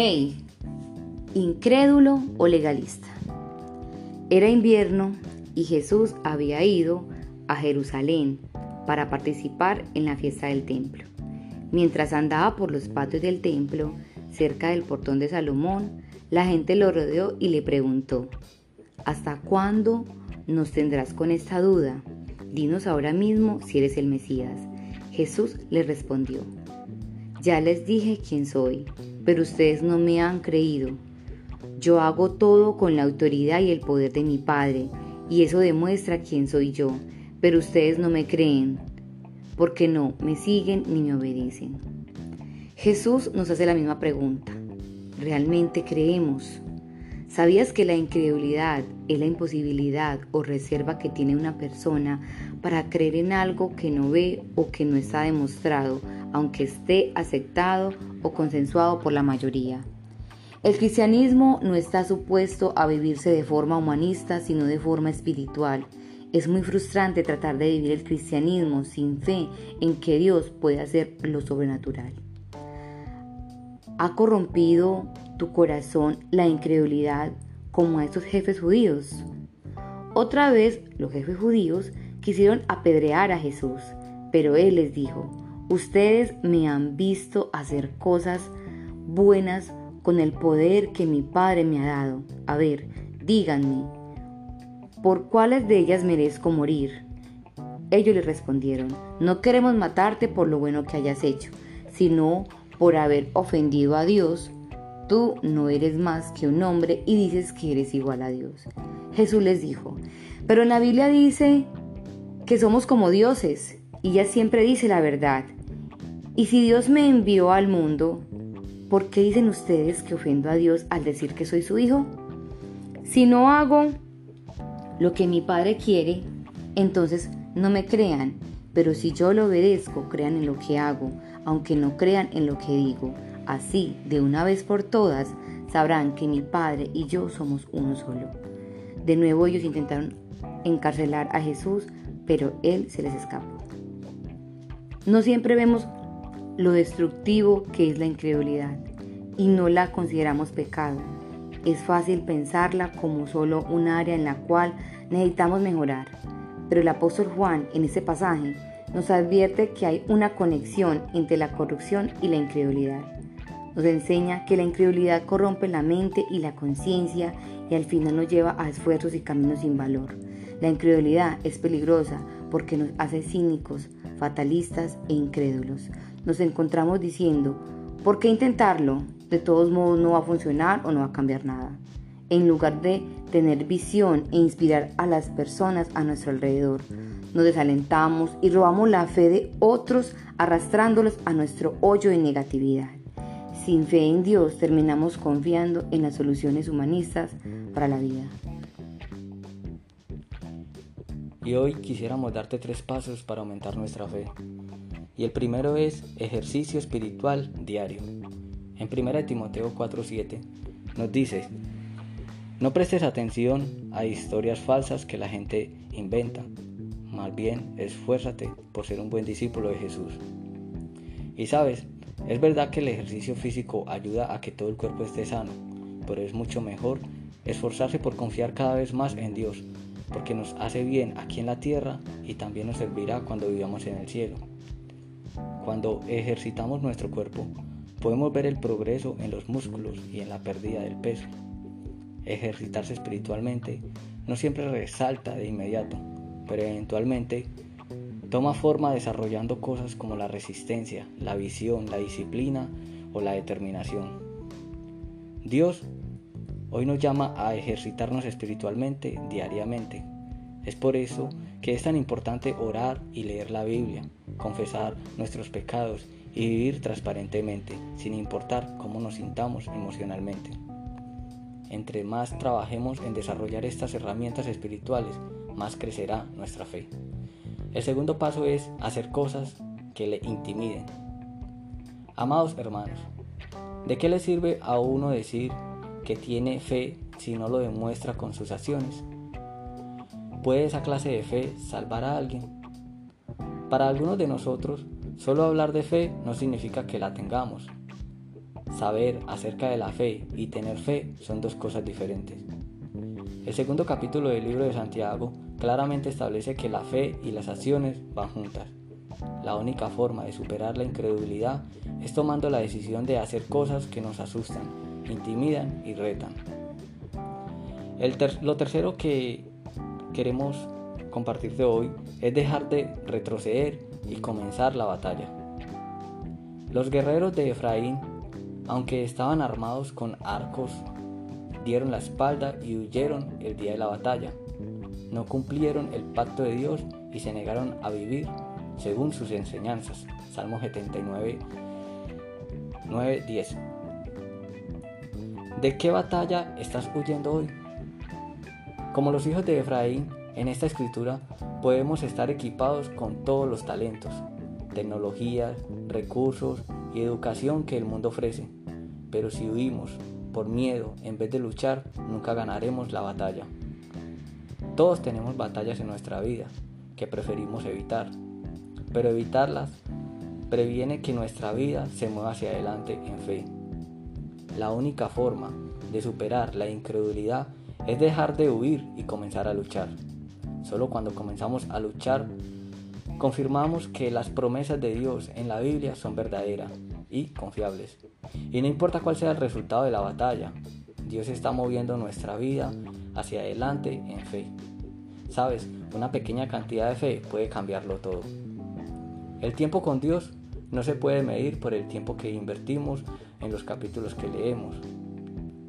¡Ey! ¿Incrédulo o legalista? Era invierno y Jesús había ido a Jerusalén para participar en la fiesta del templo. Mientras andaba por los patios del templo, cerca del portón de Salomón, la gente lo rodeó y le preguntó, ¿Hasta cuándo nos tendrás con esta duda? Dinos ahora mismo si eres el Mesías. Jesús le respondió, Ya les dije quién soy, pero ustedes no me han creído. Yo hago todo con la autoridad y el poder de mi Padre, y eso demuestra quién soy yo, pero ustedes no me creen, porque no me siguen ni me obedecen. Jesús nos hace la misma pregunta. ¿Realmente creemos? ¿Sabías que la incredulidad es la imposibilidad o reserva que tiene una persona para creer en algo que no ve o que no está demostrado, aunque esté aceptado o consensuado por la mayoría? El cristianismo no está supuesto a vivirse de forma humanista, sino de forma espiritual. Es muy frustrante tratar de vivir el cristianismo sin fe en que Dios puede hacer lo sobrenatural. ¿Ha corrompido tu corazón la incredulidad como a estos jefes judíos. Otra vez los jefes judíos quisieron apedrear a Jesús, pero él les dijo, ustedes me han visto hacer cosas buenas con el poder que mi Padre me ha dado. A ver, díganme, ¿por cuáles de ellas merezco morir? Ellos le respondieron, no queremos matarte por lo bueno que hayas hecho, sino por haber ofendido a Dios Tú no eres más que un hombre y dices que eres igual a Dios. Jesús les dijo, pero la Biblia dice que somos como dioses y ella siempre dice la verdad. Y si Dios me envió al mundo, ¿por qué dicen ustedes que ofendo a Dios al decir que soy su hijo? Si no hago lo que mi Padre quiere, entonces no me crean, pero si yo lo obedezco, crean en lo que hago, aunque no crean en lo que digo. Así, de una vez por todas, sabrán que mi Padre y yo somos uno solo. De nuevo ellos intentaron encarcelar a Jesús, pero Él se les escapó. No siempre vemos lo destructivo que es la incredulidad y no la consideramos pecado. Es fácil pensarla como solo un área en la cual necesitamos mejorar. Pero el apóstol Juan en este pasaje nos advierte que hay una conexión entre la corrupción y la incredulidad. Nos enseña que la incredulidad corrompe la mente y la conciencia y al final nos lleva a esfuerzos y caminos sin valor. La incredulidad es peligrosa porque nos hace cínicos, fatalistas e incrédulos. Nos encontramos diciendo, ¿por qué intentarlo? De todos modos no va a funcionar o no va a cambiar nada. En lugar de tener visión e inspirar a las personas a nuestro alrededor, nos desalentamos y robamos la fe de otros arrastrándolos a nuestro hoyo de negatividad. Sin fe en Dios terminamos confiando en las soluciones humanistas para la vida. Y hoy quisiéramos darte tres pasos para aumentar nuestra fe. Y el primero es ejercicio espiritual diario. En 1 Timoteo 4:7 nos dice, no prestes atención a historias falsas que la gente inventa, más bien esfuérzate por ser un buen discípulo de Jesús. Y sabes, es verdad que el ejercicio físico ayuda a que todo el cuerpo esté sano, pero es mucho mejor esforzarse por confiar cada vez más en Dios, porque nos hace bien aquí en la tierra y también nos servirá cuando vivamos en el cielo. Cuando ejercitamos nuestro cuerpo, podemos ver el progreso en los músculos y en la pérdida del peso. Ejercitarse espiritualmente no siempre resalta de inmediato, pero eventualmente toma forma desarrollando cosas como la resistencia, la visión, la disciplina o la determinación. Dios hoy nos llama a ejercitarnos espiritualmente diariamente. Es por eso que es tan importante orar y leer la Biblia, confesar nuestros pecados y vivir transparentemente, sin importar cómo nos sintamos emocionalmente. Entre más trabajemos en desarrollar estas herramientas espirituales, más crecerá nuestra fe. El segundo paso es hacer cosas que le intimiden. Amados hermanos, ¿de qué le sirve a uno decir que tiene fe si no lo demuestra con sus acciones? ¿Puede esa clase de fe salvar a alguien? Para algunos de nosotros, solo hablar de fe no significa que la tengamos. saber acerca de la fe y tener fe son dos cosas diferentes. El segundo capítulo del libro de Santiago claramente establece que la fe y las acciones van juntas. La única forma de superar la incredulidad es tomando la decisión de hacer cosas que nos asustan, intimidan y retan. lo tercero que queremos compartirte hoy es dejar de retroceder y comenzar la batalla. Los guerreros de Efraín, aunque estaban armados con arcos, dieron la espalda y huyeron el día de la batalla. No cumplieron el pacto de Dios y se negaron a vivir según sus enseñanzas. Salmo 79, 9, 10. ¿De qué batalla estás huyendo hoy? Como los hijos de Efraín, en esta escritura podemos estar equipados con todos los talentos, tecnologías, recursos y educación que el mundo ofrece. Pero si huimos por miedo en vez de luchar, nunca ganaremos la batalla. Todos tenemos batallas en nuestra vida que preferimos evitar, pero evitarlas previene que nuestra vida se mueva hacia adelante en fe. La única forma de superar la incredulidad es dejar de huir y comenzar a luchar. Solo cuando comenzamos a luchar, confirmamos que las promesas de Dios en la Biblia son verdaderas y confiables. Y no importa cuál sea el resultado de la batalla, Dios está moviendo nuestra vida hacia adelante en fe. Sabes, una pequeña cantidad de fe puede cambiarlo todo. El tiempo con Dios no se puede medir por el tiempo que invertimos en los capítulos que leemos.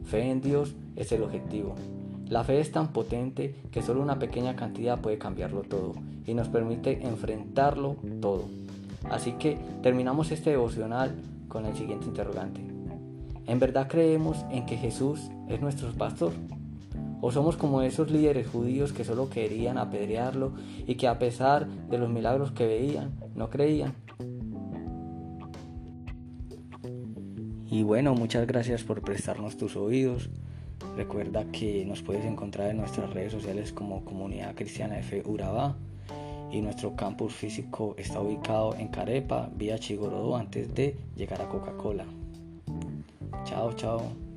Fe en Dios es el objetivo. La fe es tan potente que solo una pequeña cantidad puede cambiarlo todo y nos permite enfrentarlo todo. Así que terminamos este devocional con el siguiente interrogante. ¿En verdad creemos en que Jesús es nuestro pastor? ¿O somos como esos líderes judíos que solo querían apedrearlo y que a pesar de los milagros que veían, no creían? Y bueno, muchas gracias por prestarnos tus oídos. Recuerda que nos puedes encontrar en nuestras redes sociales como Comunidad Cristiana F Urabá y nuestro campus físico está ubicado en Carepa, vía Chigorodó, antes de llegar a Coca-Cola. Chao, chao.